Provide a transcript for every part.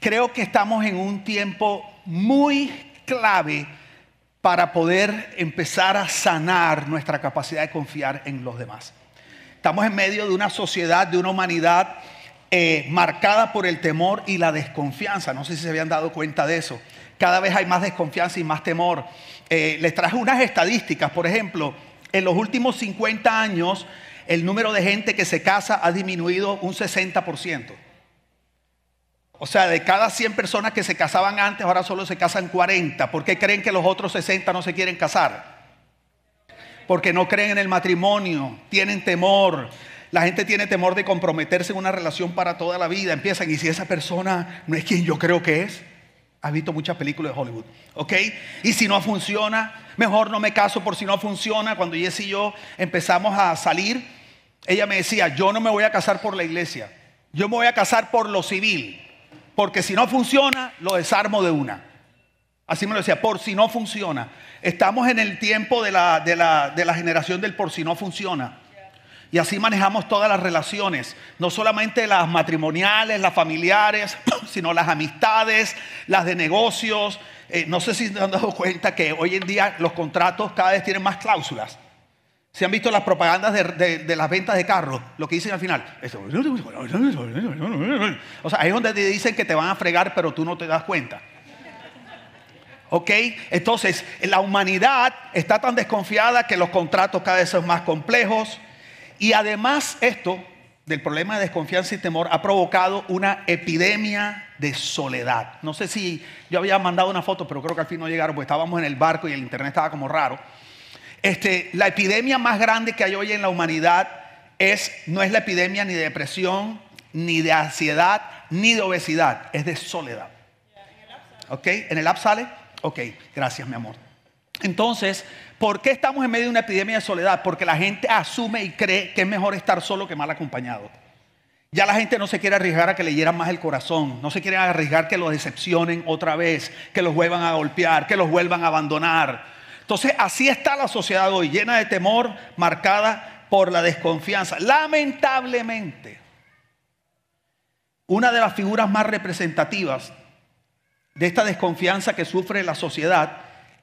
creo que estamos en un tiempo muy clave para poder empezar a sanar nuestra capacidad de confiar en los demás. Estamos en medio de una sociedad, de una humanidad eh, marcada por el temor y la desconfianza. No sé si se habían dado cuenta de eso. Cada vez hay más desconfianza y más temor. Eh, les traje unas estadísticas, por ejemplo, en los últimos 50 años el número de gente que se casa ha disminuido un 60%. O sea, de cada 100 personas que se casaban antes, ahora solo se casan 40. ¿Por qué creen que los otros 60 no se quieren casar? Porque no creen en el matrimonio, tienen temor. La gente tiene temor de comprometerse en una relación para toda la vida. Empiezan, y si esa persona no es quien yo creo que es, has visto muchas películas de Hollywood, ¿ok? Y si no funciona, mejor no me caso por si no funciona. Cuando Jess y yo empezamos a salir, ella me decía, yo no me voy a casar por la iglesia, yo me voy a casar por lo civil porque si no funciona, lo desarmo de una. Así me lo decía, por si no funciona. Estamos en el tiempo de la, de la, generación del por si no funciona. Y así manejamos todas las relaciones, no solamente las matrimoniales, las familiares, sino las amistades, las de negocios. Eh, no sé si se han dado cuenta que hoy en día los contratos cada vez tienen más cláusulas. Si han visto las propagandas de, las ventas de carros, lo que dicen al final. O sea, ahí es donde te dicen que te van a fregar, pero tú no te das cuenta. ¿Ok? Entonces, la humanidad está tan desconfiada que los contratos cada vez son más complejos. Y además, esto del problema de desconfianza y temor ha provocado una epidemia de soledad. No sé si yo había mandado una foto, pero creo que al fin no llegaron, porque estábamos en el barco y el internet estaba como raro. Este, la epidemia más grande que hay hoy en la humanidad es, no es la epidemia ni de depresión, ni de ansiedad, ni de obesidad, es de soledad. ¿Ok? ¿En el app sale? Ok, gracias mi amor. Entonces, ¿por qué estamos en medio de una epidemia de soledad? Porque la gente asume y cree que es mejor estar solo que mal acompañado. Ya la gente no se quiere arriesgar a que le hieran más el corazón, no se quiere arriesgar que los decepcionen otra vez, que los vuelvan a golpear, que los vuelvan a abandonar. Entonces, así está la sociedad hoy, llena de temor, marcada por la desconfianza. Lamentablemente, una de las figuras más representativas de esta desconfianza que sufre la sociedad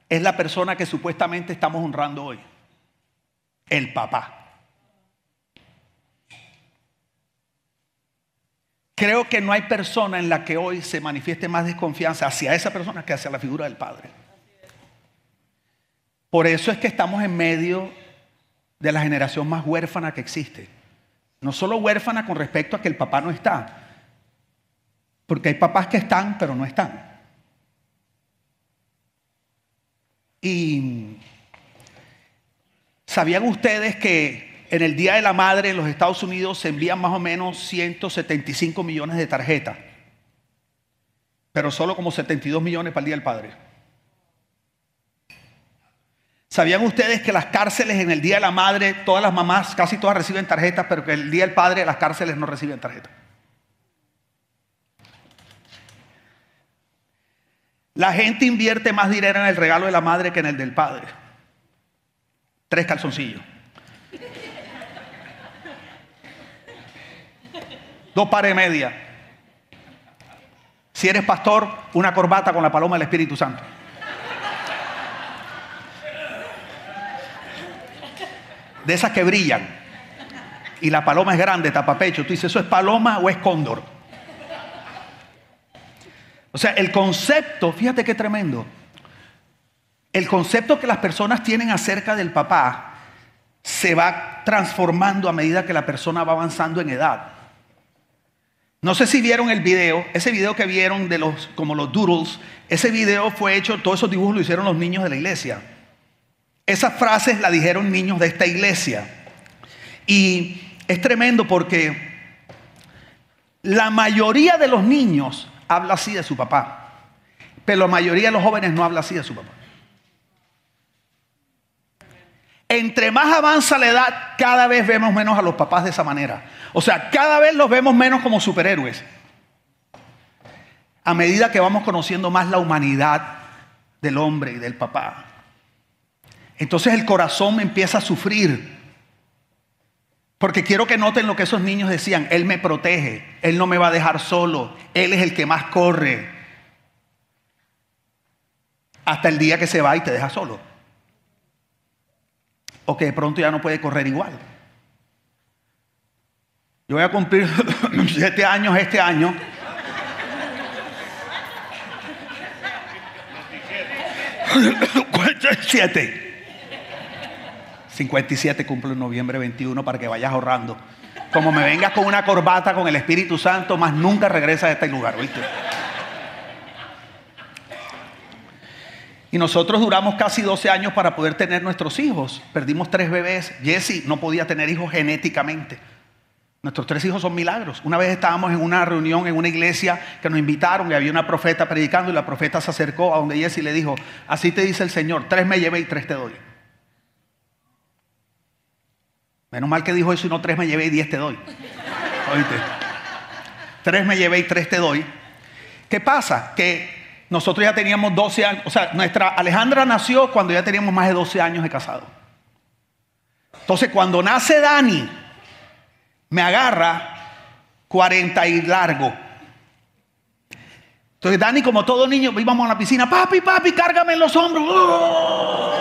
es la persona que supuestamente estamos honrando hoy, el papá. Creo que no hay persona en la que hoy se manifieste más desconfianza hacia esa persona que hacia la figura del padre. Por eso es que estamos en medio de la generación más huérfana que existe. No solo huérfana con respecto a que el papá no está, porque hay papás que están, pero no están. Y ¿sabían ustedes que en el Día de la Madre en los Estados Unidos se envían más o menos 175 millones de tarjetas? Pero solo como 72 millones para el Día del Padre. ¿Sabían ustedes que las cárceles en el Día de la Madre, todas las mamás, casi todas reciben tarjetas, pero que el Día del Padre las cárceles no reciben tarjetas? La gente invierte más dinero en el regalo de la madre que en el del padre. Tres calzoncillos. Dos pares de media. Si eres pastor, una corbata con la paloma del Espíritu Santo. De esas que brillan. Y la paloma es grande, tapapecho. Tú dices, ¿eso es paloma o es cóndor? O sea, el concepto, fíjate qué tremendo. El concepto que las personas tienen acerca del papá se va transformando a medida que la persona va avanzando en edad. No sé si vieron el video, ese video que vieron de los como los doodles, ese video fue hecho, todos esos dibujos lo hicieron los niños de la iglesia. Esas frases las dijeron niños de esta iglesia. Y es tremendo porque la mayoría de los niños habla así de su papá, pero la mayoría de los jóvenes no habla así de su papá. Entre más avanza la edad, cada vez vemos menos a los papás de esa manera. O sea, cada vez los vemos menos como superhéroes. A medida que vamos conociendo más la humanidad del hombre y del papá. Entonces el corazón me empieza a sufrir. Porque quiero que noten lo que esos niños decían. Él me protege, Él no me va a dejar solo, Él es el que más corre. Hasta el día que se va y te deja solo. O que de pronto ya no puede correr igual. Yo voy a cumplir siete años este año. siete. 57 cumplo en noviembre 21 para que vayas ahorrando. Como me vengas con una corbata con el Espíritu Santo, más nunca regresas a este lugar, ¿oíste? Y nosotros duramos casi 12 años para poder tener nuestros hijos. Perdimos tres bebés. Jesse no podía tener hijos genéticamente. Nuestros tres hijos son milagros. Una vez estábamos en una reunión en una iglesia que nos invitaron y había una profeta predicando y la profeta se acercó a donde Jesse le dijo, así te dice el Señor, tres me llevé y tres te doy. Menos mal que dijo eso y no tres me llevé y diez te doy. ¿Oíste? Tres me llevé y tres te doy. ¿Qué pasa? Que nosotros ya teníamos 12 años, o sea, nuestra Alejandra nació cuando ya teníamos más de 12 años de casado. Entonces, cuando nace Dani, me agarra 40 y largo. Entonces, Dani, como todo niño, íbamos a la piscina, papi, papi, cárgame en los hombros.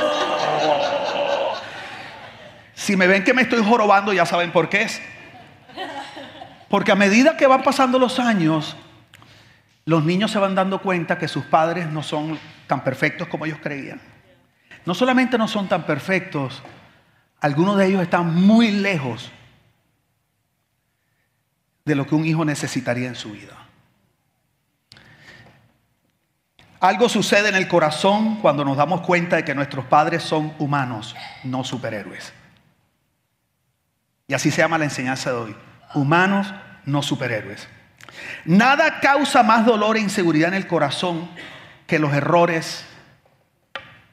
Si me ven que me estoy jorobando, ya saben por qué es. Porque a medida que van pasando los años, los niños se van dando cuenta que sus padres no son tan perfectos como ellos creían. No solamente no son tan perfectos, algunos de ellos están muy lejos de lo que un hijo necesitaría en su vida. Algo sucede en el corazón cuando nos damos cuenta de que nuestros padres son humanos, no superhéroes. Y así se llama la enseñanza de hoy. Humanos, no superhéroes. Nada causa más dolor e inseguridad en el corazón que los errores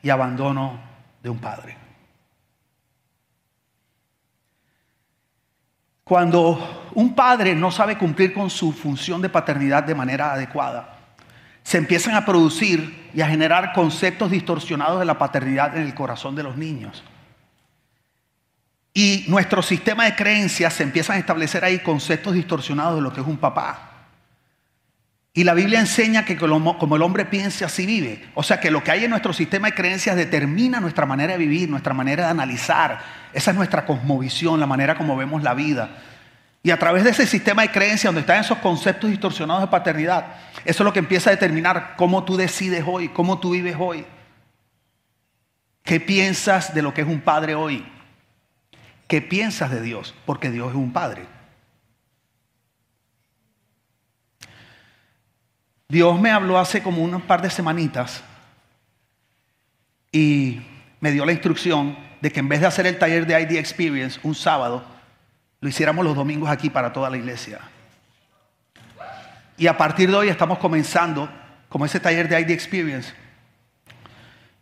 y abandono de un padre. Cuando un padre no sabe cumplir con su función de paternidad de manera adecuada, se empiezan a producir y a generar conceptos distorsionados de la paternidad en el corazón de los niños. Y nuestro sistema de creencias se empiezan a establecer ahí conceptos distorsionados de lo que es un papá. Y la Biblia enseña que como el hombre piensa, así vive. O sea que lo que hay en nuestro sistema de creencias determina nuestra manera de vivir, nuestra manera de analizar. Esa es nuestra cosmovisión, la manera como vemos la vida. Y a través de ese sistema de creencias, donde están esos conceptos distorsionados de paternidad, eso es lo que empieza a determinar cómo tú decides hoy, cómo tú vives hoy. ¿Qué piensas de lo que es un padre hoy? ¿Qué piensas de Dios? Porque Dios es un Padre. Dios me habló hace como unos par de semanitas y me dio la instrucción de que en vez de hacer el taller de ID Experience un sábado, lo hiciéramos los domingos aquí para toda la iglesia. Y a partir de hoy estamos comenzando como ese taller de ID Experience.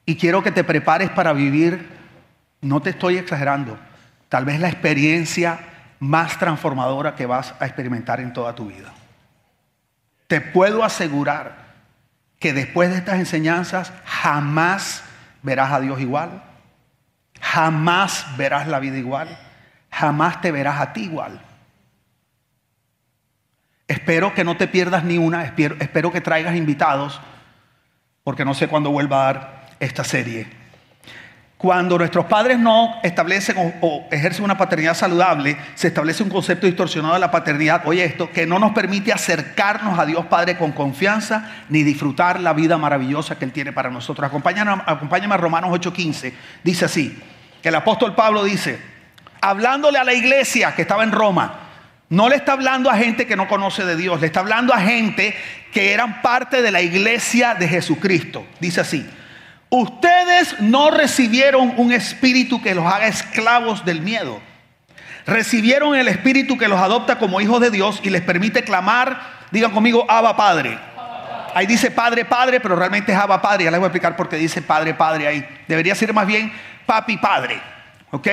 Y quiero que te prepares para vivir, no te estoy exagerando, tal vez la experiencia más transformadora que vas a experimentar en toda tu vida. Te puedo asegurar que después de estas enseñanzas jamás verás a Dios igual, jamás verás la vida igual, jamás te verás a ti igual. Espero que no te pierdas ni una, espero, espero que traigas invitados, porque no sé cuándo vuelva a dar esta serie. Cuando nuestros padres no establecen o, ejercen una paternidad saludable, se establece un concepto distorsionado de la paternidad, oye esto, que no nos permite acercarnos a Dios Padre con confianza ni disfrutar la vida maravillosa que Él tiene para nosotros. Acompáñame, acompáñame a Romanos 8:15. Dice así, que el apóstol Pablo dice, hablándole a la iglesia que estaba en Roma, no le está hablando a gente que no conoce de Dios, le está hablando a gente que eran parte de la iglesia de Jesucristo. Dice así, Ustedes no recibieron un espíritu que los haga esclavos del miedo. Recibieron el espíritu que los adopta como hijos de Dios y les permite clamar, digan conmigo, Abba Padre. Ahí dice Padre, Padre, pero realmente es Abba Padre. Ya les voy a explicar por qué dice Padre, Padre ahí. Debería ser más bien Papi, Padre. ¿Ok?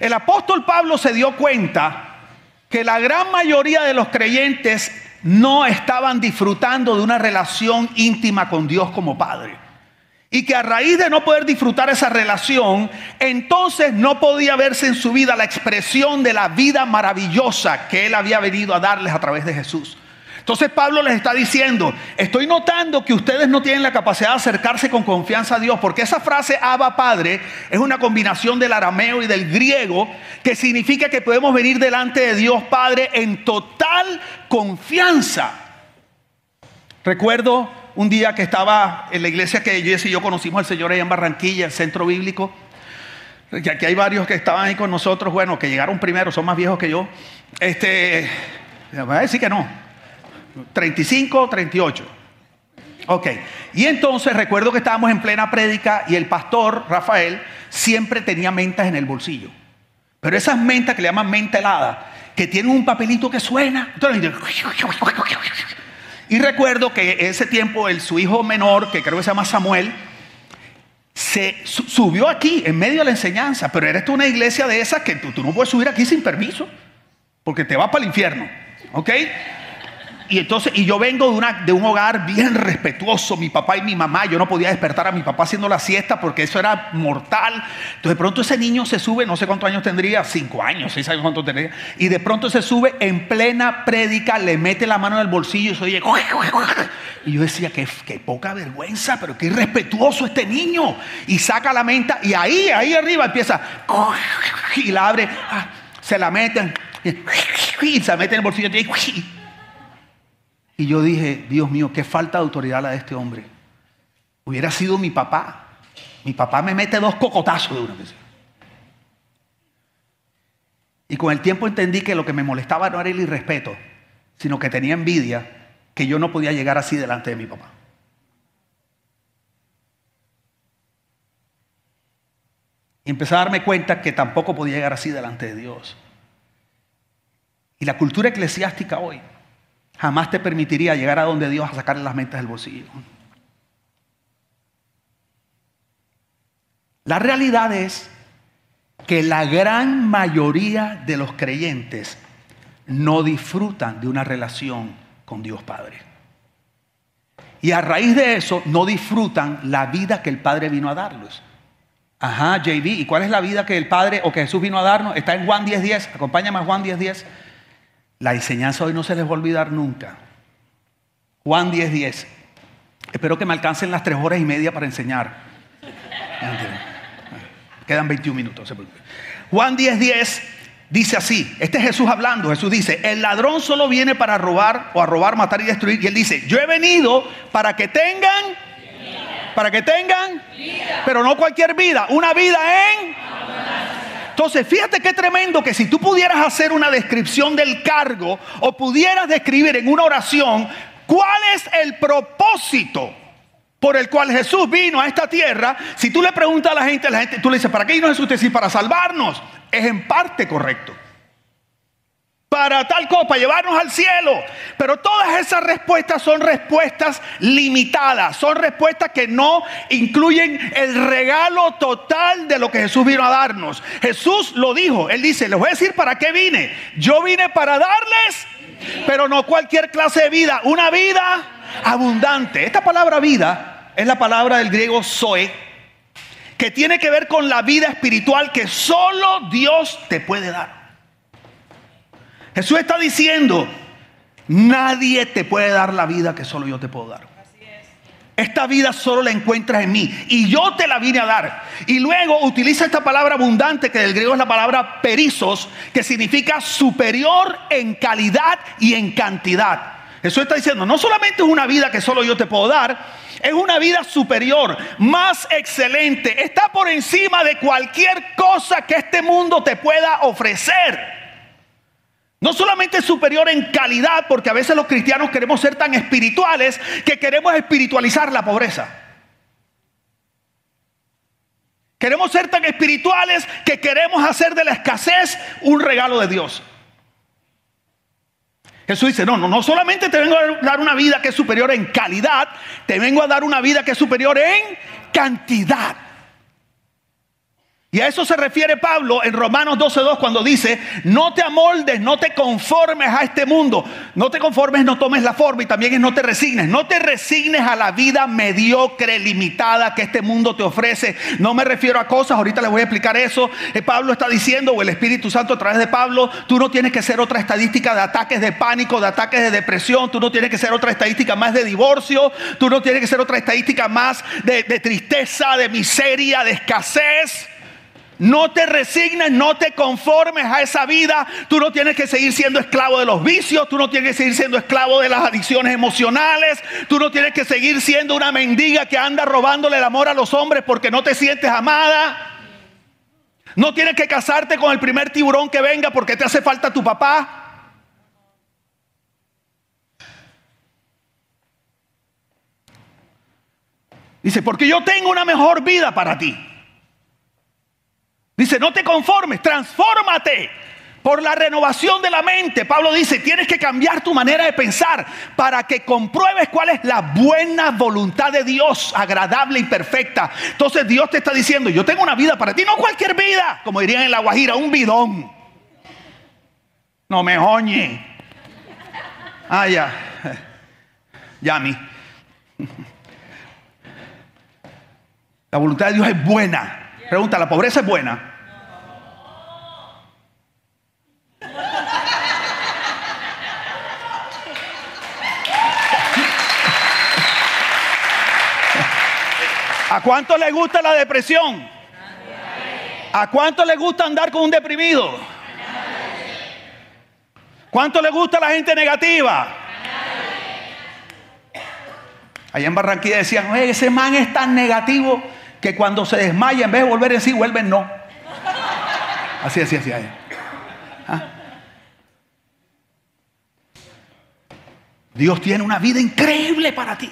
El apóstol Pablo se dio cuenta que la gran mayoría de los creyentes no estaban disfrutando de una relación íntima con Dios como Padre. Y que a raíz de no poder disfrutar esa relación, entonces no podía verse en su vida la expresión de la vida maravillosa que él había venido a darles a través de Jesús. Entonces Pablo les está diciendo, estoy notando que ustedes no tienen la capacidad de acercarse con confianza a Dios, porque esa frase Abba Padre es una combinación del arameo y del griego que significa que podemos venir delante de Dios Padre en total confianza. Recuerdo un día que estaba en la iglesia que Jess y yo conocimos al Señor allá en Barranquilla, el centro bíblico, que aquí hay varios que estaban ahí con nosotros, bueno, que llegaron primero, son más viejos que yo. Este, voy a decir que no, 35, 38. Ok. Y entonces recuerdo que estábamos en plena prédica y el pastor Rafael siempre tenía mentas en el bolsillo. Pero esas mentas que le llaman menta helada, que tienen un papelito que suena. Y recuerdo que ese tiempo el, su hijo menor, que creo que se llama Samuel, se subió aquí en medio de la enseñanza. Pero eres tú una iglesia de esas que tú, tú no puedes subir aquí sin permiso, porque te vas para el infierno. ¿Ok? Y entonces, y yo vengo de, una, de un hogar bien respetuoso, mi papá y mi mamá, yo no podía despertar a mi papá haciendo la siesta porque eso era mortal. Entonces de pronto ese niño se sube, no sé cuántos años tendría, cinco años, seis años cuántos tendría, y de pronto se sube en plena prédica, le mete la mano en el bolsillo y se oye, y yo decía, qué, qué poca vergüenza, pero qué irrespetuoso este niño. Y saca la menta y ahí, ahí arriba empieza, y la abre, ah, se la meten, y se mete en el bolsillo y yo dije, Dios mío, qué falta de autoridad la de este hombre. Hubiera sido mi papá. Mi papá me mete dos cocotazos de una vez. Y con el tiempo entendí que lo que me molestaba no era el irrespeto, sino que tenía envidia que yo no podía llegar así delante de mi papá. Y empecé a darme cuenta que tampoco podía llegar así delante de Dios. Y la cultura eclesiástica hoy jamás te permitiría llegar a donde Dios a sacarle las mentes del bolsillo. La realidad es que la gran mayoría de los creyentes no disfrutan de una relación con Dios Padre. Y a raíz de eso no disfrutan la vida que el Padre vino a darles. Ajá, JB, ¿y cuál es la vida que el Padre o que Jesús vino a darnos? Está en Juan 10.10, 10. acompáñame a Juan 10.10. 10. La enseñanza hoy no se les va a olvidar nunca. Juan 10:10. 10. Espero que me alcancen las tres horas y media para enseñar. Quedan 21 minutos. Juan 10:10 10 dice así. Este es Jesús hablando. Jesús dice, el ladrón solo viene para robar o a robar, matar y destruir. Y él dice, yo he venido para que tengan, para que tengan, pero no cualquier vida, una vida en entonces, fíjate qué tremendo que si tú pudieras hacer una descripción del cargo o pudieras describir en una oración cuál es el propósito por el cual Jesús vino a esta tierra, si tú le preguntas a la gente, la gente tú le dices, ¿para qué vino Jesús? Te dice, para salvarnos. Es en parte correcto para tal cosa, para llevarnos al cielo. Pero todas esas respuestas son respuestas limitadas, son respuestas que no incluyen el regalo total de lo que Jesús vino a darnos. Jesús lo dijo, él dice, les voy a decir para qué vine. Yo vine para darles, pero no cualquier clase de vida, una vida abundante. Esta palabra vida es la palabra del griego zoe, que tiene que ver con la vida espiritual que solo Dios te puede dar. Jesús está diciendo, nadie te puede dar la vida que solo yo te puedo dar. Esta vida solo la encuentras en mí y yo te la vine a dar. Y luego utiliza esta palabra abundante que del griego es la palabra perizos, que significa superior en calidad y en cantidad. Jesús está diciendo, no solamente es una vida que solo yo te puedo dar, es una vida superior, más excelente, está por encima de cualquier cosa que este mundo te pueda ofrecer. No solamente superior en calidad, porque a veces los cristianos queremos ser tan espirituales que queremos espiritualizar la pobreza. Queremos ser tan espirituales que queremos hacer de la escasez un regalo de Dios. Jesús dice, no, no, no solamente te vengo a dar una vida que es superior en calidad, te vengo a dar una vida que es superior en cantidad. Y a eso se refiere Pablo en Romanos 12.2 cuando dice, no te amoldes, no te conformes a este mundo. No te conformes, no tomes la forma y también es no te resignes. No te resignes a la vida mediocre, limitada que este mundo te ofrece. No me refiero a cosas, ahorita les voy a explicar eso. Eh, Pablo está diciendo, o el Espíritu Santo a través de Pablo, tú no tienes que ser otra estadística de ataques de pánico, de ataques de depresión, tú no tienes que ser otra estadística más de divorcio, tú no tienes que ser otra estadística más de, de tristeza, de miseria, de escasez. No te resignes, no te conformes a esa vida. Tú no tienes que seguir siendo esclavo de los vicios, tú no tienes que seguir siendo esclavo de las adicciones emocionales, tú no tienes que seguir siendo una mendiga que anda robándole el amor a los hombres porque no te sientes amada. No tienes que casarte con el primer tiburón que venga porque te hace falta tu papá. Dice, porque yo tengo una mejor vida para ti. Dice, no te conformes, transfórmate por la renovación de la mente. Pablo dice, tienes que cambiar tu manera de pensar para que compruebes cuál es la buena voluntad de Dios, agradable y perfecta. Entonces Dios te está diciendo, yo tengo una vida para ti, no cualquier vida, como dirían en la Guajira, un bidón. No me oñe. Ah, ya. Ya a mí. La voluntad de Dios es buena Pregunta, ¿la pobreza es buena? ¿A cuánto le gusta la depresión? ¿A cuánto le gusta andar con un deprimido? ¿Cuánto le gusta la gente negativa? Allá en Barranquilla decían, oye, ese man es tan negativo que cuando se desmaya, en vez de volver en sí, vuelven no. Así, así, así. ¿Ah? Dios tiene una vida increíble para ti.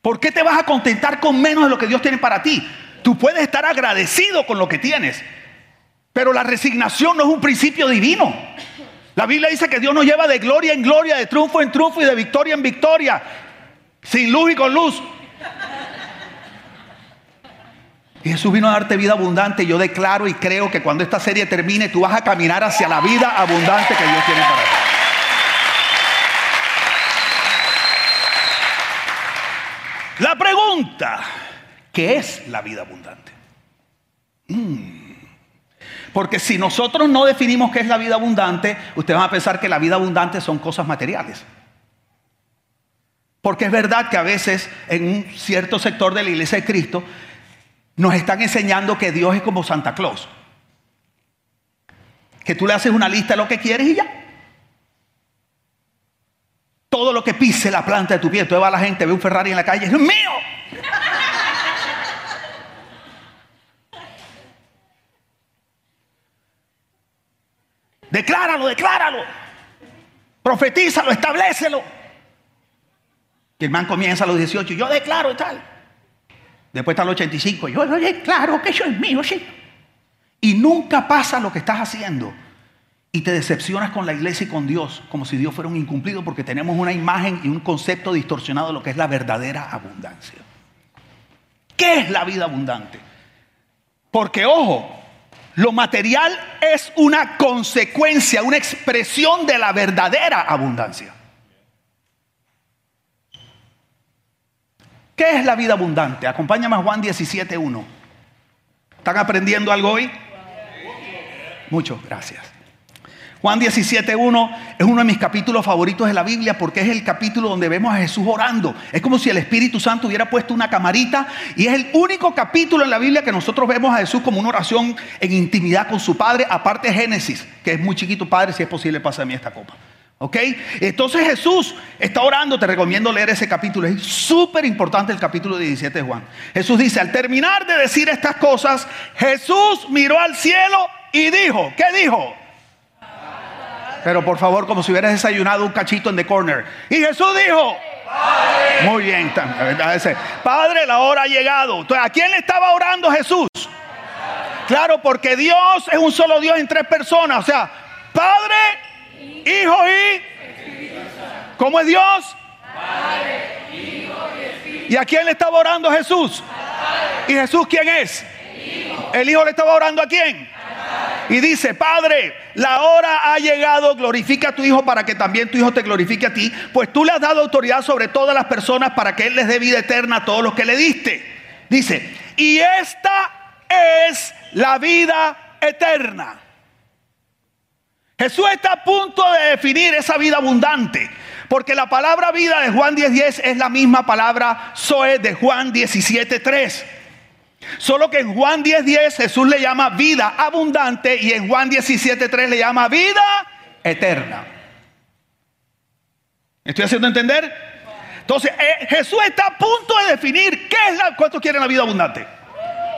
¿Por qué te vas a contentar con menos de lo que Dios tiene para ti? Tú puedes estar agradecido con lo que tienes, pero la resignación no es un principio divino. La Biblia dice que Dios nos lleva de gloria en gloria, de triunfo en triunfo y de victoria en victoria, sin luz y con luz. Y Jesús vino a darte vida abundante. Yo declaro y creo que cuando esta serie termine, tú vas a caminar hacia la vida abundante que Dios tiene para ti. La pregunta, ¿qué es la vida abundante? Mm. Porque si nosotros no definimos qué es la vida abundante, ustedes van a pensar que la vida abundante son cosas materiales. Porque es verdad que a veces en un cierto sector de la iglesia de Cristo nos están enseñando que Dios es como Santa Claus. Que tú le haces una lista de lo que quieres y ya. Todo lo que pise la planta de tu pie. Tú va la gente, ve un Ferrari en la calle, es mío. Decláralo, decláralo. Profetízalo, establecelo. Y el man comienza a los 18, yo declaro y tal. Después está los 85, yo declaro que eso es mío, sí. Y nunca pasa lo que estás haciendo. Y te decepcionas con la iglesia y con Dios, como si Dios fuera un incumplido, porque tenemos una imagen y un concepto distorsionado de lo que es la verdadera abundancia. ¿Qué es la vida abundante? Porque, ojo, lo material es una consecuencia, una expresión de la verdadera abundancia. ¿Qué es la vida abundante? Acompáñame a Juan 17.1. ¿Están aprendiendo algo hoy? Mucho, gracias. Juan 17.1 es uno de mis capítulos favoritos de la Biblia porque es el capítulo donde vemos a Jesús orando. Es como si el Espíritu Santo hubiera puesto una camarita y es el único capítulo en la Biblia que nosotros vemos a Jesús como una oración en intimidad con su Padre, aparte de Génesis, que es muy chiquito, Padre, si es posible, pasa a mí esta copa. ¿Ok? Entonces Jesús está orando, te recomiendo leer ese capítulo, es súper importante el capítulo 17 de Juan. Jesús dice, al terminar de decir estas cosas, Jesús miró al cielo y dijo, ¿qué dijo? Pero por favor, como si hubieras desayunado un cachito en The Corner. Y Jesús dijo, muy bien, Padre, la hora ha llegado. ¿a quién le estaba orando Jesús? Claro, porque Dios es un solo Dios en tres personas. O sea, Padre, Hijo y... ¿Cómo es Dios? Padre, Hijo y Espíritu. ¿Y a quién le estaba orando Jesús? ¿Y Jesús quién es? El Hijo le estaba orando a quién? Y dice, Padre, la hora ha llegado, glorifica a tu Hijo para que también tu Hijo te glorifique a ti, pues tú le has dado autoridad sobre todas las personas para que Él les dé vida eterna a todos los que le diste. Dice, y esta es la vida eterna. Jesús está a punto de definir esa vida abundante. Porque la palabra vida de Juan 10:10 es la misma palabra Zoe de Juan 17:3. Solo que en Juan 10:10 Jesús le llama vida abundante y en Juan 17:3 le llama vida eterna. ¿Estoy haciendo entender? Entonces, eh, Jesús está a punto de definir qué es la, cuántos quieren la vida abundante.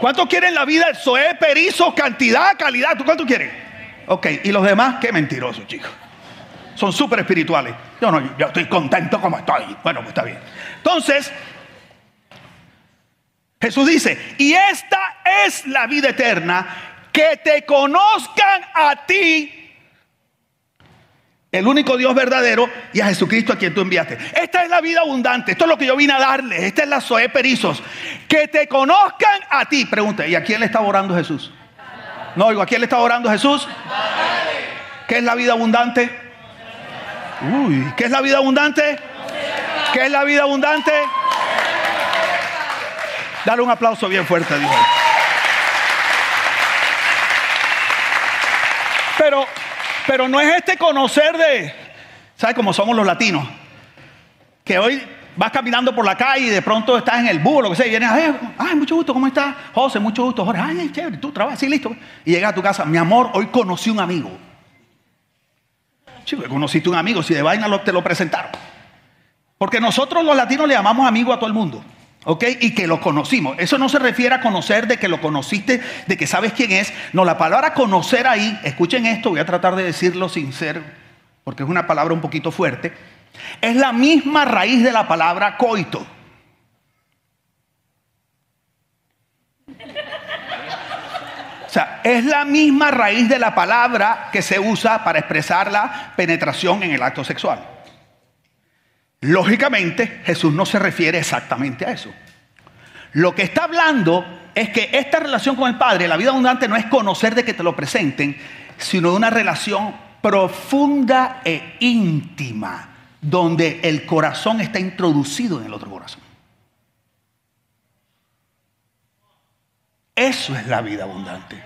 ¿Cuántos quieren la vida Zoe, perizo, cantidad, calidad? ¿Tú cuánto quieres? Ok, y los demás, qué mentirosos, chicos. Son súper espirituales. Yo no, yo estoy contento como estoy. Bueno, pues está bien. Entonces, Jesús dice, y esta es la vida eterna, que te conozcan a ti, el único Dios verdadero, y a Jesucristo a quien tú enviaste. Esta es la vida abundante, esto es lo que yo vine a darles, esta es la Zoe Perizos, que te conozcan a ti. Pregunta, ¿y a quién le está orando Jesús? No oigo, ¿a quién le está orando Jesús? ¿Qué es la vida abundante? Uy, ¿qué es la vida abundante? ¿Qué es la vida abundante? Dale un aplauso bien fuerte a Dios. Pero, pero no es este conocer de, ¿sabes cómo somos los latinos? Que hoy vas caminando por la calle y de pronto estás en el búho, lo que sea, y vienes, ay, ay, mucho gusto, ¿cómo estás? José, mucho gusto, Jorge, ay, chévere, tú trabajas, sí, listo. Y llegas a tu casa, mi amor, hoy conocí un amigo. Chico, conociste un amigo, si de vaina te lo presentaron. Porque nosotros los latinos le llamamos amigo a todo el mundo. ¿Ok? Y que lo conocimos. Eso no se refiere a conocer de que lo conociste, de que sabes quién es. No, la palabra conocer ahí, escuchen esto, voy a tratar de decirlo sin ser, porque es una palabra un poquito fuerte. Es la misma raíz de la palabra coito. O sea, es la misma raíz de la palabra que se usa para expresar la penetración en el acto sexual. Lógicamente, Jesús no se refiere exactamente a eso. Lo que está hablando es que esta relación con el Padre, la vida abundante, no es conocer de que te lo presenten, sino de una relación profunda e íntima, donde el corazón está introducido en el otro corazón. Eso es la vida abundante.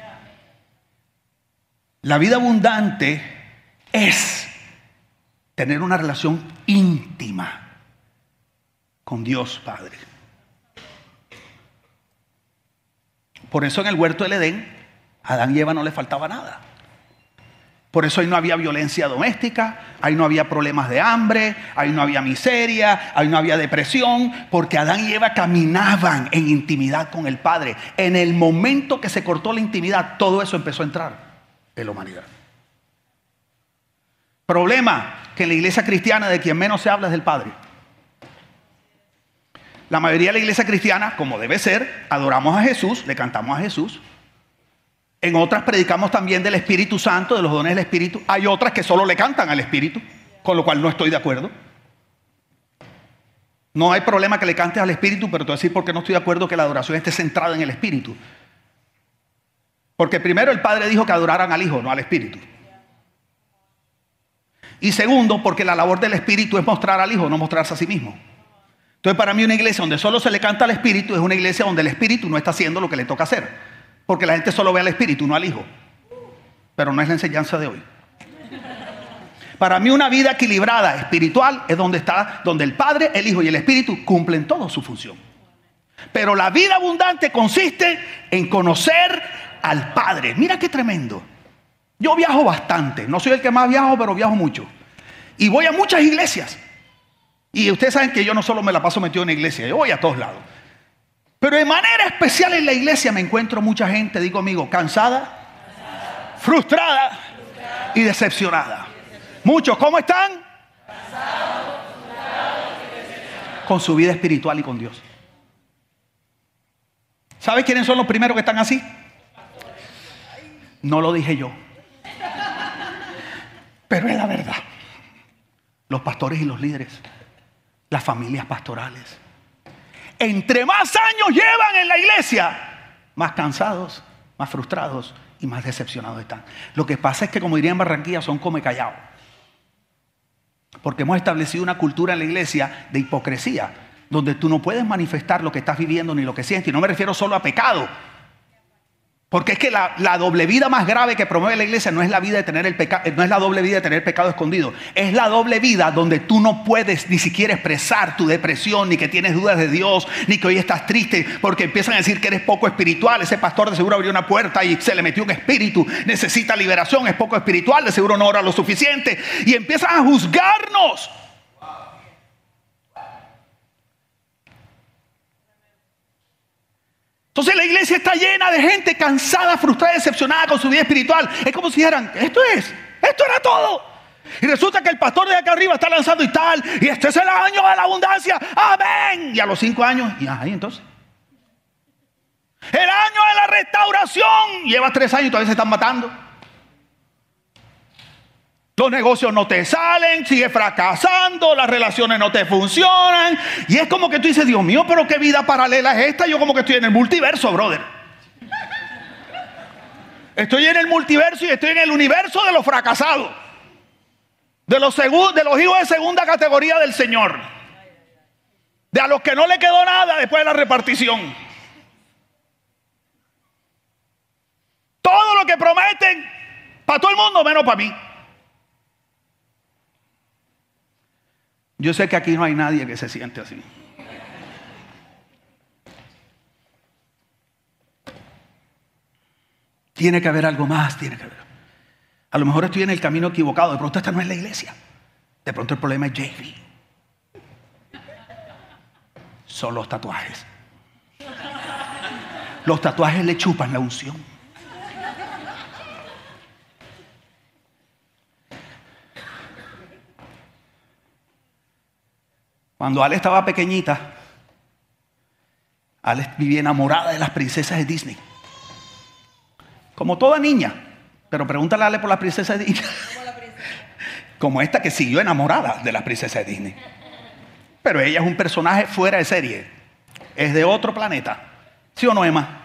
La vida abundante es tener una relación íntima con Dios Padre. Por eso en el huerto del Edén, a Adán y Eva no le faltaba nada. Por eso ahí no había violencia doméstica, ahí no había problemas de hambre, ahí no había miseria, ahí no había depresión, porque Adán y Eva caminaban en intimidad con el Padre. En el momento que se cortó la intimidad, todo eso empezó a entrar en la humanidad. Problema que en la iglesia cristiana de quien menos se habla es del Padre. La mayoría de la iglesia cristiana, como debe ser, adoramos a Jesús, le cantamos a Jesús, en otras predicamos también del Espíritu Santo, de los dones del Espíritu. Hay otras que solo le cantan al Espíritu, con lo cual no estoy de acuerdo. No hay problema que le cantes al Espíritu, pero te voy a decir por qué no estoy de acuerdo que la adoración esté centrada en el Espíritu. Porque primero el Padre dijo que adoraran al Hijo, no al Espíritu. Y segundo, porque la labor del Espíritu es mostrar al Hijo, no mostrarse a sí mismo. Entonces para mí una iglesia donde solo se le canta al Espíritu es una iglesia donde el Espíritu no está haciendo lo que le toca hacer. Porque la gente solo ve al Espíritu, no al Hijo. Pero no es la enseñanza de hoy. Para mí una vida equilibrada, espiritual, es donde está, donde el Padre, el Hijo y el Espíritu cumplen toda su función. Pero la vida abundante consiste en conocer al Padre. Mira qué tremendo. Yo viajo bastante. No soy el que más viajo, pero viajo mucho. Y voy a muchas iglesias. Y ustedes saben que yo no solo me la paso metido en iglesia, yo voy a todos lados. Pero de manera especial en la iglesia me encuentro mucha gente, digo amigo, cansada, frustrada y decepcionada. Muchos, ¿cómo están? Con su vida espiritual y con Dios. ¿Sabes quiénes son los primeros que están así? No lo dije yo. Pero es la verdad. Los pastores y los líderes. Las familias pastorales entre más años llevan en la iglesia, más cansados, más frustrados y más decepcionados están. Lo que pasa es que, como diría en Barranquilla, son come callados. Porque hemos establecido una cultura en la iglesia de hipocresía, donde tú no puedes manifestar lo que estás viviendo ni lo que sientes. Y no me refiero solo a pecado, porque es que la, doble vida más grave que promueve la iglesia no es la vida de tener el pecado, no es la doble vida de tener pecado escondido. Es la doble vida donde tú no puedes ni siquiera expresar tu depresión, ni que tienes dudas de Dios, ni que hoy estás triste, porque empiezan a decir que eres poco espiritual. Ese pastor de seguro abrió una puerta y se le metió un espíritu. Necesita liberación, es poco espiritual, de seguro no ora lo suficiente. Y empiezan a juzgarnos. Entonces la iglesia está llena de gente cansada, frustrada, decepcionada con su vida espiritual. Es como si dijeran, esto es, esto era todo. Y resulta que el pastor de acá arriba está lanzando y tal, y este es el año de la abundancia, amén. Y a los cinco años, y ahí entonces. El año de la restauración, lleva tres años y todavía se están matando. Los negocios no te salen, sigue fracasando, las relaciones no te funcionan. Y es como que tú dices, Dios mío, pero qué vida paralela es esta. Yo como que estoy en el multiverso, brother. Estoy en el multiverso y estoy en el universo de los fracasados. De los, de los hijos de segunda categoría del Señor. De a los que no le quedó nada después de la repartición. Todo lo que prometen, para todo el mundo, menos para mí. Yo sé que aquí no hay nadie que se siente así. Tiene que haber algo más, tiene que haber. A lo mejor estoy en el camino equivocado, de pronto esta no es la iglesia. De pronto el problema es JV. Son los tatuajes. Los tatuajes le chupan la unción. Cuando Ale estaba pequeñita, Ale vivía enamorada de las princesas de Disney. Como toda niña. Pero pregúntale a Ale por las princesas de Disney. Como esta que siguió enamorada de las princesas de Disney. Pero ella es un personaje fuera de serie. Es de otro planeta. ¿Sí o no, Emma?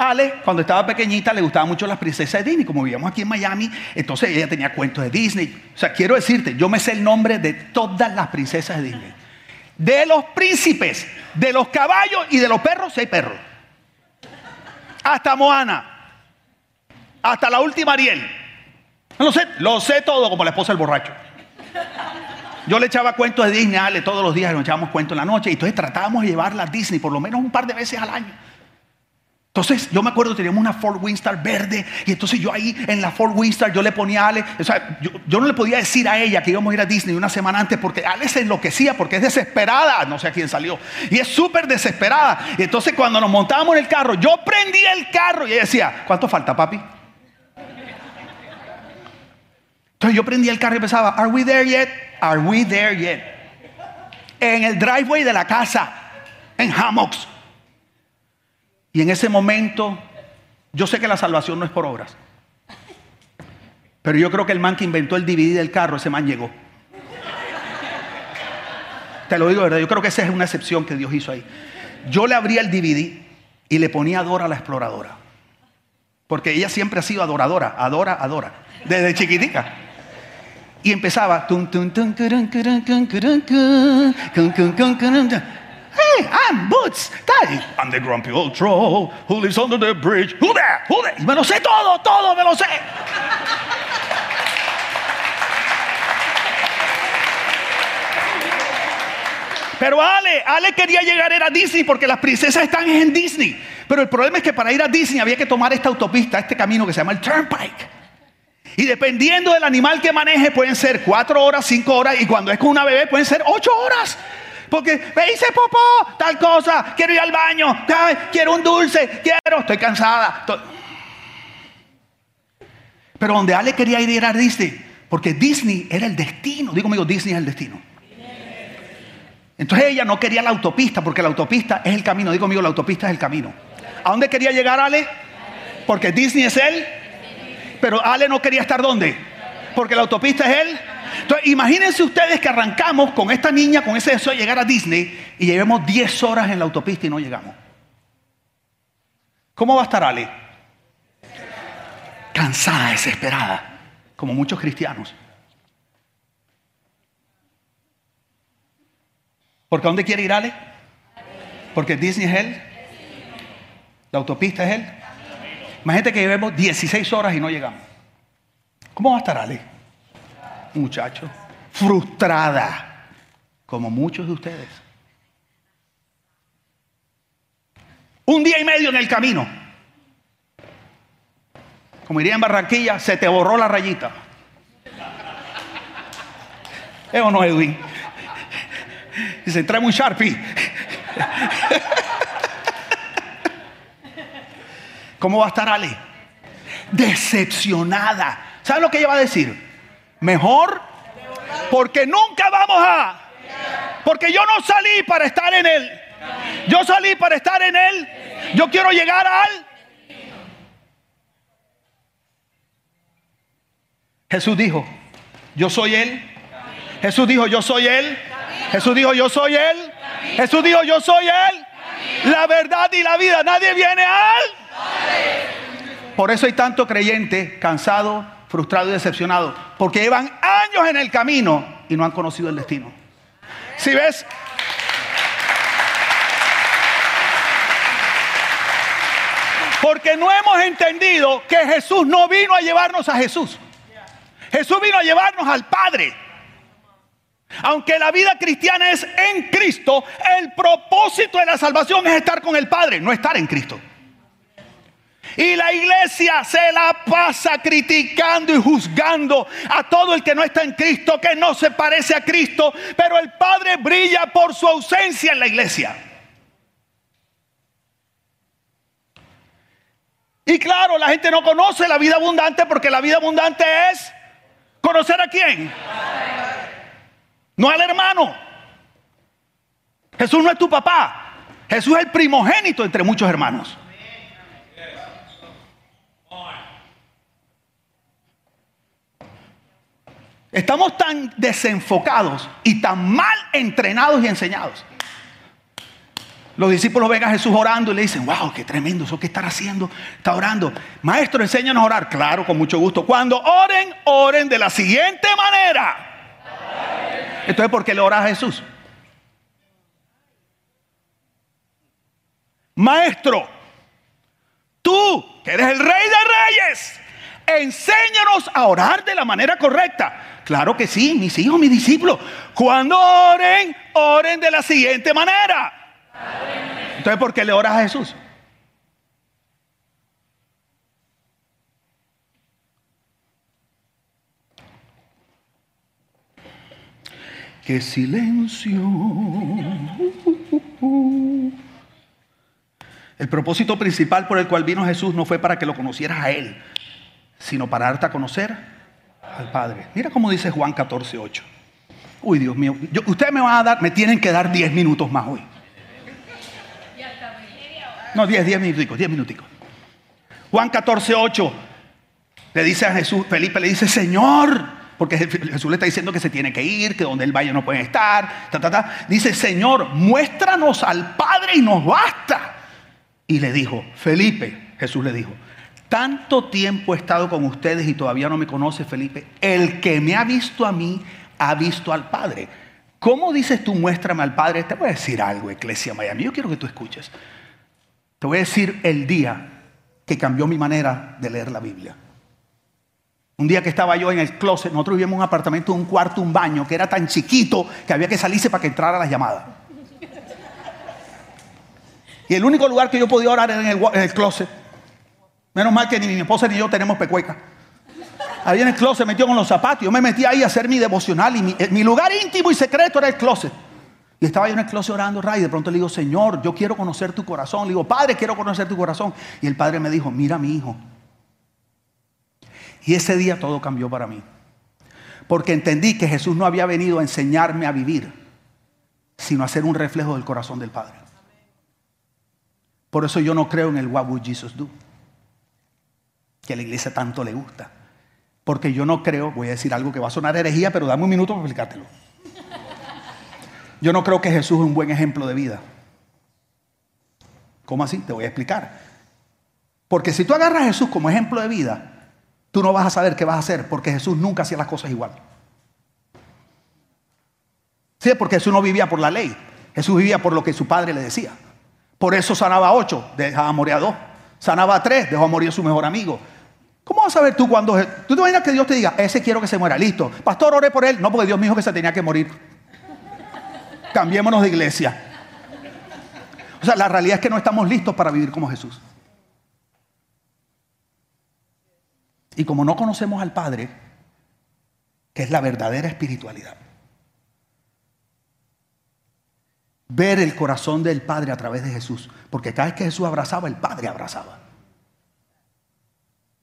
Ale, cuando estaba pequeñita, le gustaban mucho las princesas de Disney. Como vivíamos aquí en Miami, entonces ella tenía cuentos de Disney. O sea, quiero decirte, yo me sé el nombre de todas las princesas de Disney de los príncipes, de los caballos y de los perros, seis perros. Hasta Moana, hasta la última Ariel. Lo sé, lo sé todo como la esposa del borracho. Yo le echaba cuentos de Disney a Ale todos los días, nos echábamos cuentos en la noche y entonces tratábamos de llevarla a Disney por lo menos un par de veces al año. Entonces, yo me acuerdo, teníamos una Ford Winstar verde, y entonces yo ahí en la Ford Winstar yo le ponía a Ale, o sea, yo, no le podía decir a ella que íbamos a ir a Disney una semana antes porque Ale se enloquecía, porque es desesperada, no sé a quién salió, y es súper desesperada. Y entonces, cuando nos montábamos en el carro, yo prendía el carro y ella decía, ¿cuánto falta, papi? Entonces yo prendía el carro y pensaba, ¿Are we there yet? ¿Are we there yet? En el driveway de la casa, en hammocks y en ese momento, yo sé que la salvación no es por obras. Pero yo creo que el man que inventó el DVD del carro, ese man llegó. Te lo digo, ¿verdad? Yo creo que esa es una excepción que Dios hizo ahí. Yo le abría el DVD y le ponía Adora a la exploradora. Porque ella siempre ha sido adoradora, adora, adora. Desde chiquitica. Y empezaba. Hey, I'm Boots. Daddy. I'm the grumpy old troll who lives under the bridge. Who there? Who there? me lo sé todo, todo me lo sé. Pero Ale, Ale quería llegar a Disney porque las princesas están en Disney. Pero el problema es que para ir a Disney había que tomar esta autopista, este camino que se llama el Turnpike. Y dependiendo del animal que maneje, pueden ser cuatro horas, cinco horas, y cuando es con una bebé, pueden ser ocho horas. Porque me hice popó, tal cosa, quiero ir al baño, quiero un dulce, quiero, estoy cansada. Pero donde Ale quería ir era Disney, porque Disney era el destino. Digo, amigo, Disney es el destino. Entonces ella no quería la autopista, porque la autopista es el camino. Digo, amigo, la autopista es el camino. ¿A dónde quería llegar Ale? Porque Disney es él. Pero Ale no quería estar dónde? Porque la autopista es él. Entonces, imagínense ustedes que arrancamos con esta niña, con ese deseo de llegar a Disney, y llevemos 10 horas en la autopista y no llegamos. ¿Cómo va a estar Ale? Cansada, desesperada, como muchos cristianos. ¿Porque a dónde quiere ir Ale? Porque Disney es él. La autopista es él. Imagínate que llevemos 16 horas y no llegamos. ¿Cómo va a estar Ale? Muchacho, frustrada, como muchos de ustedes. Un día y medio en el camino. Como iría en Barranquilla, se te borró la rayita. ¿Eh o no, Edwin? Dice, trae un Sharpie. ¿Cómo va a estar Ale? Decepcionada. ¿Sabe lo que ella va a decir? Mejor porque nunca vamos a... Porque yo no salí para estar en Él. Yo salí para estar en Él. Yo quiero llegar al... Jesús dijo, yo soy Él. Jesús dijo, yo soy Él. Jesús dijo, yo soy Él. Jesús dijo, yo soy Él. La verdad y la vida. Nadie viene a Él. Por eso hay tanto creyente cansado, frustrado y decepcionado. Porque llevan años en el camino y no han conocido el destino. Si ves, Porque no hemos entendido que Jesús no vino a llevarnos a Jesús. Jesús vino a llevarnos al Padre. Aunque la vida cristiana es en Cristo, el propósito de la salvación es estar con el Padre, no estar en Cristo. Y la iglesia se la pasa criticando y juzgando a todo el que no está en Cristo, que no se parece a Cristo, pero el Padre brilla por su ausencia en la iglesia. Y claro, la gente no conoce la vida abundante porque la vida abundante es conocer a quién. No al hermano. Jesús no es tu papá. Jesús es el primogénito entre muchos hermanos. Estamos tan desenfocados y tan mal entrenados y enseñados. Los discípulos ven a Jesús orando y le dicen, wow, qué tremendo, eso que estar haciendo, está orando. Maestro, enséñanos a orar. Claro, con mucho gusto. Cuando oren, oren de la siguiente manera. Entonces, ¿por qué le oras a Jesús? Maestro, tú, que eres el rey de reyes, enséñanos a orar de la manera correcta. Claro que sí, mis hijos, mis discípulos. Cuando oren, oren de la siguiente manera. Entonces, ¿por qué le oras a Jesús? Qué silencio. El propósito principal por el cual vino Jesús no fue para que lo conocieras a Él, sino para darte a conocer al Padre. Mira cómo dice Juan 14, 8. Uy, Dios mío, ustedes me van a dar, me tienen que dar 10 minutos más hoy. No, 10, 10 minuticos, 10 minuticos. Juan 14, 8 le dice a Jesús, Felipe le dice, Señor, porque Jesús le está diciendo que se tiene que ir, que donde él vaya no puede estar, ta, ta, ta. Dice, Señor, muéstranos al Padre y nos basta. Y le dijo, Felipe, Jesús le dijo, tanto tiempo he estado con ustedes y todavía no me conoce, Felipe. El que me ha visto a mí, ha visto al Padre. ¿Cómo dices tú, muéstrame al Padre? Te voy a decir algo, Iglesia Miami. Yo quiero que tú escuches. Te voy a decir el día que cambió mi manera de leer la Biblia. Un día que estaba yo en el closet, nosotros vivíamos en un apartamento, un cuarto, un baño, que era tan chiquito que había que salirse para que entrara la llamada. Y el único lugar que yo podía orar era en el, en el closet. Menos mal que ni mi esposa ni yo tenemos pecueca. Ahí en el closet metió con los zapatos. Yo me metí ahí a hacer mi devocional y eh, mi, lugar íntimo y secreto era el closet. Y estaba yo en el closet orando, Ray, y de pronto le digo, Señor, yo quiero conocer tu corazón. Le digo, Padre, quiero conocer tu corazón. Y el Padre me dijo, mira mi hijo. Y ese día todo cambió para mí. Porque entendí que Jesús no había venido a enseñarme a vivir, sino a ser un reflejo del corazón del Padre. Por eso yo no creo en el What would Jesus do que a la iglesia tanto le gusta. Porque yo no creo, voy a decir algo que va a sonar herejía, pero dame un minuto para explicártelo. Yo no creo que Jesús es un buen ejemplo de vida. ¿Cómo así? Te voy a explicar. Porque si tú agarras a Jesús como ejemplo de vida, tú no vas a saber qué vas a hacer, porque Jesús nunca hacía las cosas igual. Sí, porque Jesús no vivía por la ley, Jesús vivía por lo que su padre le decía. Por eso sanaba a ocho, dejaba morir a dos. Sanaba a tres, dejó morir a su mejor amigo. ¿Cómo vas a saber tú cuando... Tú te imaginas que Dios te diga, ese quiero que se muera, listo. Pastor, oré por él. No, porque Dios me dijo que se tenía que morir. Cambiémonos de iglesia. O sea, la realidad es que no estamos listos para vivir como Jesús. Y como no conocemos al Padre, que es la verdadera espiritualidad, ver el corazón del Padre a través de Jesús, porque cada vez que Jesús abrazaba, el Padre abrazaba.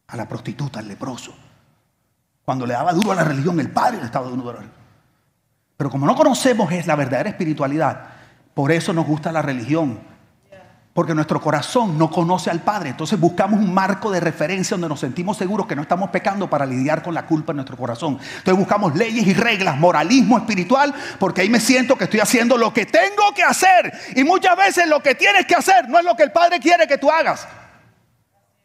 A la prostituta, al leproso. Cuando le daba duro a la religión, el Padre le estaba duro la religión. Pero como no conocemos es la verdadera espiritualidad, por eso nos gusta la religión, porque nuestro corazón no conoce al Padre. Entonces buscamos un marco de referencia donde nos sentimos seguros que no estamos pecando para lidiar con la culpa en nuestro corazón. Entonces buscamos leyes y reglas, moralismo espiritual, porque ahí me siento que estoy haciendo lo que tengo que hacer. Y muchas veces lo que tienes que hacer no es lo que el Padre quiere que tú hagas.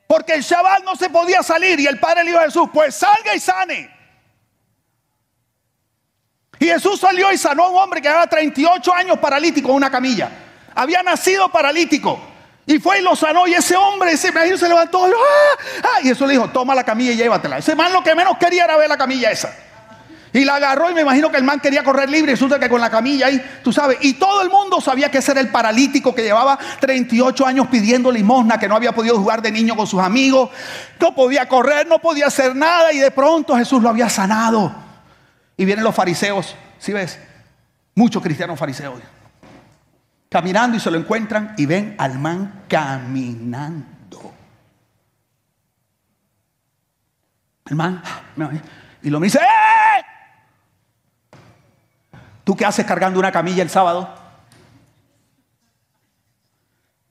Porque el Shabbat no se podía salir y el Padre le dijo a Jesús, pues salga y sane. Y Jesús salió y sanó a un hombre que era 38 años paralítico en una camilla. Había nacido paralítico. Y fue y lo sanó. Y ese hombre, ese imagino, se levantó. ¡ah! ¡Ah! Y eso le dijo: Toma la camilla y llévatela. Ese man lo que menos quería era ver la camilla esa. Y la agarró y me imagino que el man quería correr libre. Y resulta que con la camilla ahí, tú sabes. Y todo el mundo sabía que ese era el paralítico que llevaba 38 años pidiendo limosna, que no había podido jugar de niño con sus amigos. No podía correr, no podía hacer nada. Y de pronto Jesús lo había sanado. Y vienen los fariseos. ¿Sí ves? Muchos cristianos fariseos caminando y se lo encuentran y ven al man caminando. El man, y lo me dice, ¡Eh! ¿Tú qué haces cargando una camilla el sábado?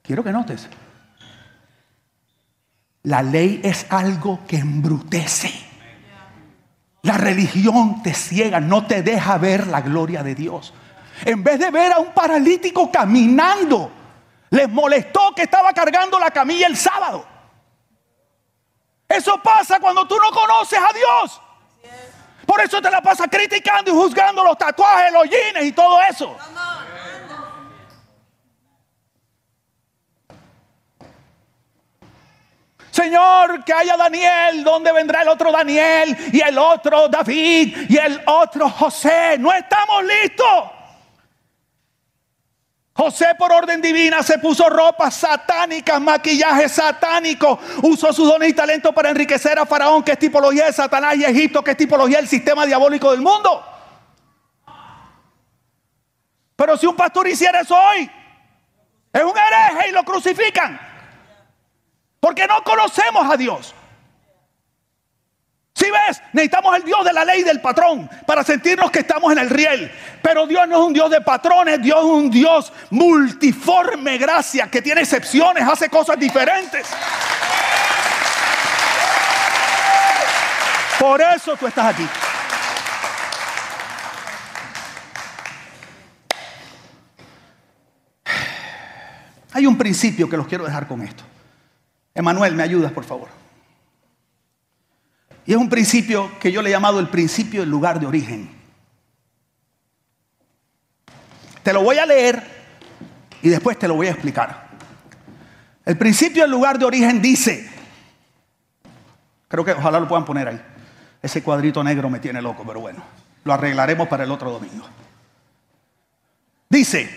Quiero que notes. La ley es algo que embrutece. La religión te ciega, no te deja ver la gloria de Dios en vez de ver a un paralítico caminando, les molestó que estaba cargando la camilla el sábado. Eso pasa cuando tú no conoces a Dios. Por eso te la pasa criticando y juzgando los tatuajes, los jeans y todo eso. Señor, que haya Daniel, ¿dónde vendrá el otro Daniel? Y el otro David y el otro José. No estamos listos. José por orden divina se puso ropas satánicas, maquillaje satánico, usó sus dones y talentos para enriquecer a Faraón, que es tipología de Satanás, y Egipto, que es tipología del sistema diabólico del mundo. Pero si un pastor hiciera eso hoy, es un hereje y lo crucifican. Porque no conocemos a Dios. Ves, necesitamos el Dios de la ley del patrón para sentirnos que estamos en el riel. Pero Dios no es un Dios de patrones, Dios es un Dios multiforme, gracia, que tiene excepciones, hace cosas diferentes. Por eso tú estás aquí. Hay un principio que los quiero dejar con esto. Emanuel, ¿me ayudas, por favor? Y es un principio que yo le he llamado el principio del lugar de origen. Te lo voy a leer y después te lo voy a explicar. El principio del lugar de origen dice, creo que ojalá lo puedan poner ahí. Ese cuadrito negro me tiene loco, pero bueno, lo arreglaremos para el otro domingo. Dice,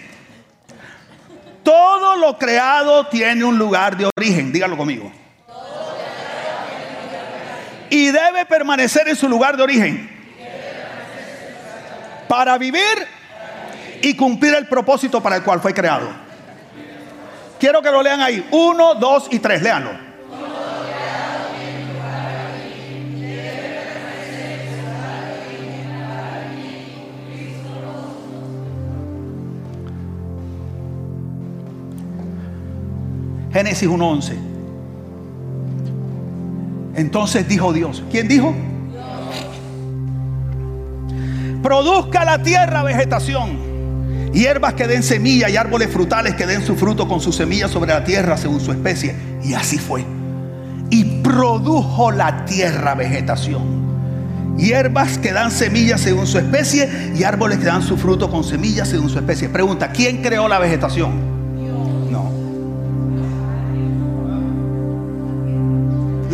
todo lo creado tiene un lugar de origen, dígalo conmigo y debe permanecer en su lugar de origen para vivir y cumplir el propósito para el cual fue creado. Quiero que lo lean ahí. Uno, dos y tres. Léanlo. Génesis 1.11. Entonces dijo Dios. ¿Quién dijo? Produzca la tierra vegetación Hierbas que den semilla y árboles frutales que den su fruto con su semilla sobre la tierra según su especie. Y así fue. Y produjo la tierra vegetación. Hierbas que dan semillas según su especie y árboles que dan su fruto con semillas según su especie. Pregunta, ¿quién creó la vegetación?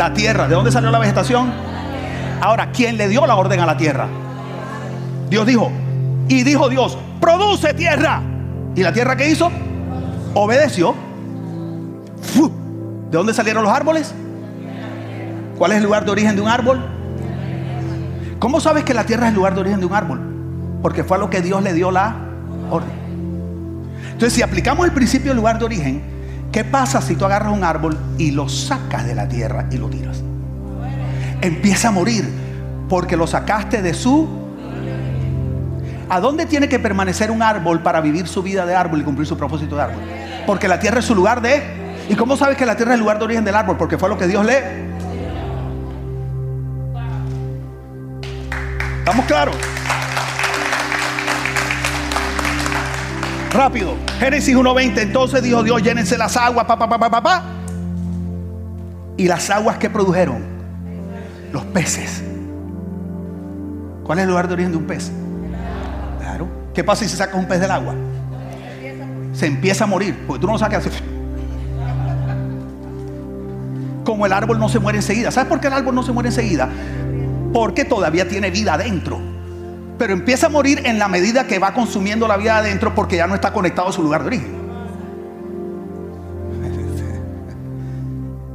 La tierra, ¿de dónde salió la vegetación? Ahora, ¿quién le dio la orden a la tierra? Dios dijo, y dijo Dios, produce tierra. ¿Y la tierra qué hizo? Obedeció. ¿De dónde salieron los árboles? ¿Cuál es el lugar de origen de un árbol? ¿Cómo sabes que la tierra es el lugar de origen de un árbol? Porque fue a lo que Dios le dio la orden. Entonces, si aplicamos el principio del lugar de origen, ¿qué pasa si tú agarras un árbol y lo sacas de la tierra y lo tiras? Empieza a morir porque lo sacaste de su ¿A dónde tiene que permanecer un árbol para vivir su vida de árbol y cumplir su propósito de árbol? Porque la tierra es su lugar de... ¿Y cómo sabes que la tierra es el lugar de origen del árbol? Porque fue lo que Dios le... ¿Estamos claros? Rápido. Génesis 1.20. Entonces dijo Dios, llénense las aguas, pa, pa, pa, pa, pa. Y las aguas que produjeron, los peces. ¿Cuál es el lugar de origen de un pez? ¿Qué pasa si se saca un pez del agua? Se empieza a morir, porque tú no lo sacas así. Como el árbol no se muere enseguida. ¿Sabes por qué el árbol no se muere enseguida? Porque todavía tiene vida adentro. Pero empieza a morir en la medida que va consumiendo la vida adentro porque ya no está conectado a su lugar de origen.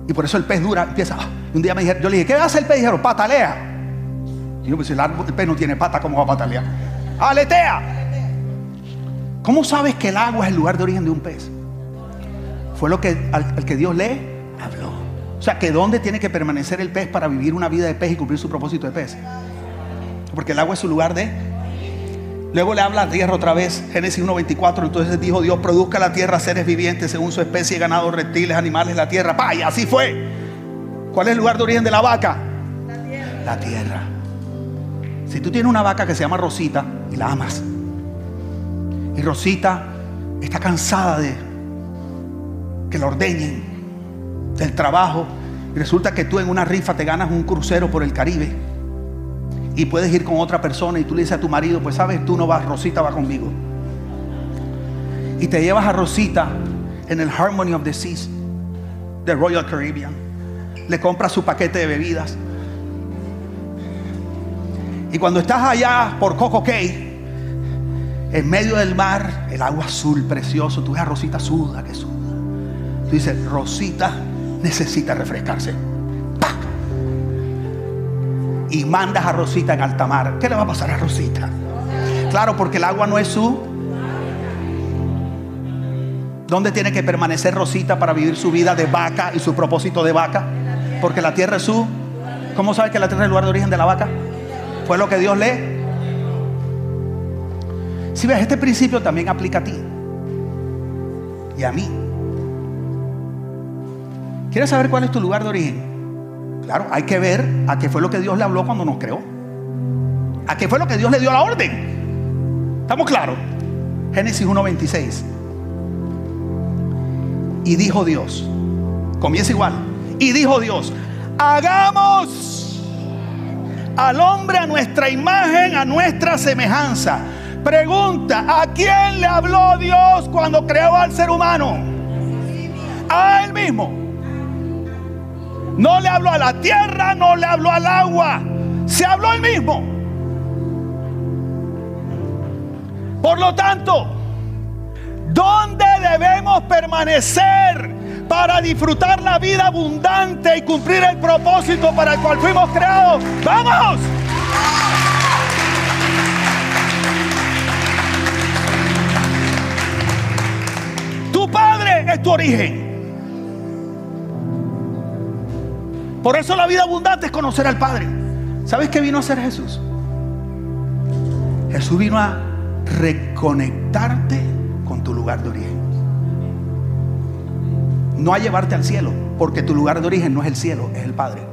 Y por eso el pez dura, empieza. Un día me dijeron, yo le dije, ¿qué hace el pez? Dijeron, patalea. Y yo, pues el, árbol, el pez no tiene pata, ¿cómo va a patalear? Aletea. ¿Cómo sabes que el agua es el lugar de origen de un pez? Fue lo que al, que Dios le habló. O sea, que dónde tiene que permanecer el pez para vivir una vida de pez y cumplir su propósito de pez. Porque el agua es su lugar de. Luego le habla a tierra otra vez, Génesis 1.24. Entonces dijo Dios: produzca la tierra seres vivientes según su especie, ganado, reptiles, animales, la tierra. ¡Pah! Así fue. ¿Cuál es el lugar de origen de la vaca? La tierra. La tierra. Si tú tienes una vaca que se llama Rosita y la amas, y Rosita está cansada de que la ordeñen del trabajo. Y resulta que tú en una rifa te ganas un crucero por el Caribe. Y puedes ir con otra persona y tú le dices a tu marido, pues sabes, tú no vas, Rosita va conmigo. Y te llevas a Rosita en el Harmony of the Seas de Royal Caribbean. Le compras su paquete de bebidas. Y cuando estás allá por Coco Cay, en medio del mar, el agua azul, precioso. Tú ves a Rosita suda, que suda. Tú dices, Rosita necesita refrescarse. Y mandas a Rosita en alta mar. ¿Qué le va a pasar a Rosita? Claro, porque el agua no es su. ¿Dónde tiene que permanecer Rosita para vivir su vida de vaca y su propósito de vaca? Porque la tierra es su. ¿Cómo sabes que la tierra es el lugar de origen de la vaca? Fue lo que Dios le si ves, este principio también aplica a ti y a mí. ¿Quieres saber cuál es tu lugar de origen? Claro, hay que ver a qué fue lo que Dios le habló cuando nos creó. A qué fue lo que Dios le dio la orden. ¿Estamos claros? Génesis 1.26. Y dijo Dios, comienza igual. Y dijo Dios, hagamos al hombre a nuestra imagen, a nuestra semejanza Pregunta, ¿a quién le habló Dios cuando creó al ser humano? A él mismo. No le habló a la tierra, no le habló al agua. Se habló él mismo. Por lo tanto, ¿dónde debemos permanecer para disfrutar la vida abundante y cumplir el propósito para el cual fuimos creados? ¡Vamos! Padre es tu origen. Por eso la vida abundante es conocer al Padre. ¿Sabes qué vino a hacer Jesús? Jesús vino a reconectarte con tu lugar de origen. No a llevarte al cielo, porque tu lugar de origen no es el cielo, es el Padre.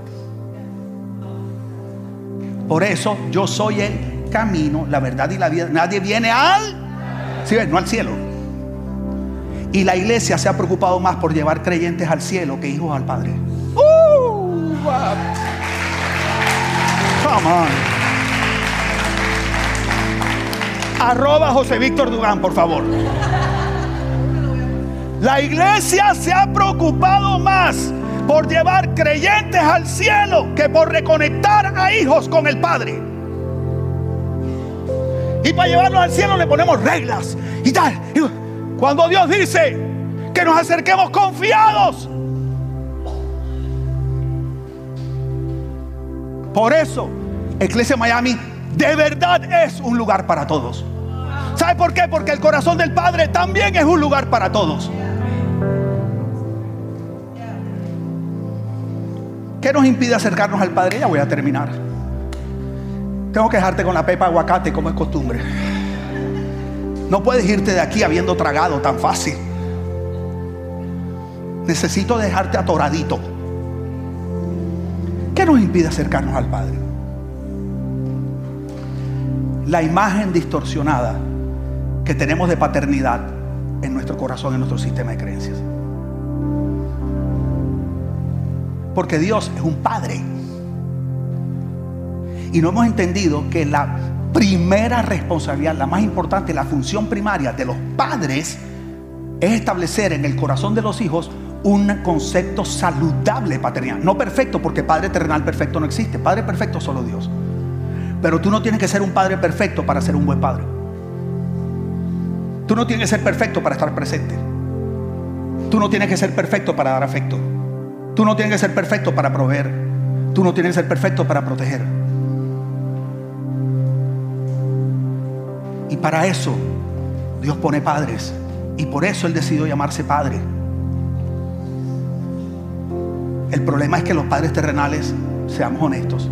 Por eso yo soy el camino, la verdad y la vida. Nadie viene al ¿Sí ves? No al cielo. Y la iglesia se ha preocupado más por llevar creyentes al cielo que hijos al Padre. Come on. Arroba José Víctor Dugán, por favor. La iglesia se ha preocupado más por llevar creyentes al cielo que por reconectar a hijos con el Padre. Y para llevarlos al cielo le ponemos reglas y tal. Cuando Dios dice que nos acerquemos confiados. Por eso, Iglesia Miami de verdad es un lugar para todos. ¿Sabe por qué? Porque el corazón del Padre también es un lugar para todos. ¿Qué nos impide acercarnos al Padre? Ya voy a terminar. Tengo que dejarte con la pepa aguacate como es costumbre. No puedes irte de aquí habiendo tragado tan fácil. Necesito dejarte atoradito. ¿Qué nos impide acercarnos al Padre? La imagen distorsionada que tenemos de paternidad en nuestro corazón, en nuestro sistema de creencias. Porque Dios es un padre. Y no hemos entendido que la primera responsabilidad, la más importante, la función primaria de los padres es establecer en el corazón de los hijos un concepto saludable de paternidad. No perfecto, porque padre terrenal perfecto no existe. Padre perfecto solo Dios. Pero tú no tienes que ser un padre perfecto para ser un buen padre. Tú no tienes que ser perfecto para estar presente. Tú no tienes que ser perfecto para dar afecto. Tú no tienes que ser perfecto para proveer. Tú no tienes que ser perfecto para proteger. Y para eso Dios pone padres. Y por eso Él decidió llamarse Padre. El problema es que los padres terrenales, seamos honestos,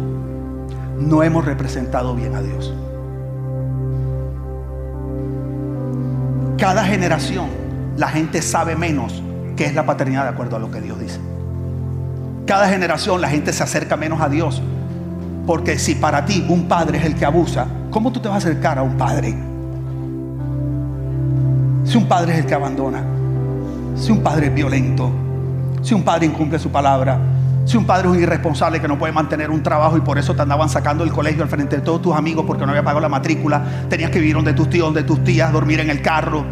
no hemos representado bien a Dios. Cada generación la gente sabe menos qué es la paternidad de acuerdo a lo que Dios dice cada generación la gente se acerca menos a Dios. Porque si para ti un padre es el que abusa, ¿cómo tú te vas a acercar a un padre? Si un padre es el que abandona, si un padre es violento, si un padre incumple su palabra, si un padre es un irresponsable que no puede mantener un trabajo y por eso te andaban sacando del colegio al frente de todos tus amigos porque no había pagado la matrícula, tenías que vivir donde tus tíos, donde tus tías, dormir en el carro,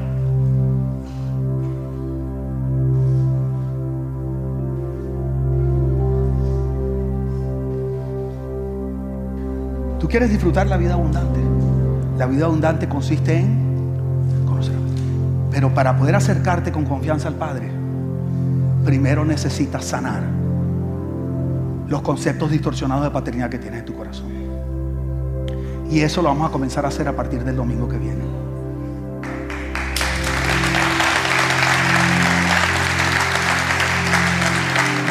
Tú quieres disfrutar la vida abundante. La vida abundante consiste en conocer Pero para poder acercarte con confianza al Padre, primero necesitas sanar los conceptos distorsionados de paternidad que tienes en tu corazón. Y eso lo vamos a comenzar a hacer a partir del domingo que viene.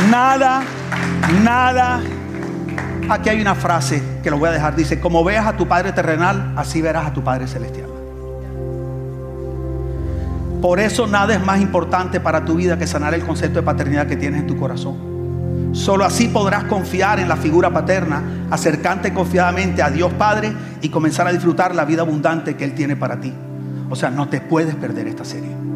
Nada, nada Aquí hay una frase que lo voy a dejar. Dice, como veas a tu Padre terrenal, así verás a tu Padre celestial. Por eso nada es más importante para tu vida que sanar el concepto de paternidad que tienes en tu corazón. Solo así podrás confiar en la figura paterna, acercarte confiadamente a Dios Padre y comenzar a disfrutar la vida abundante que Él tiene para ti. O sea, no te puedes perder esta serie.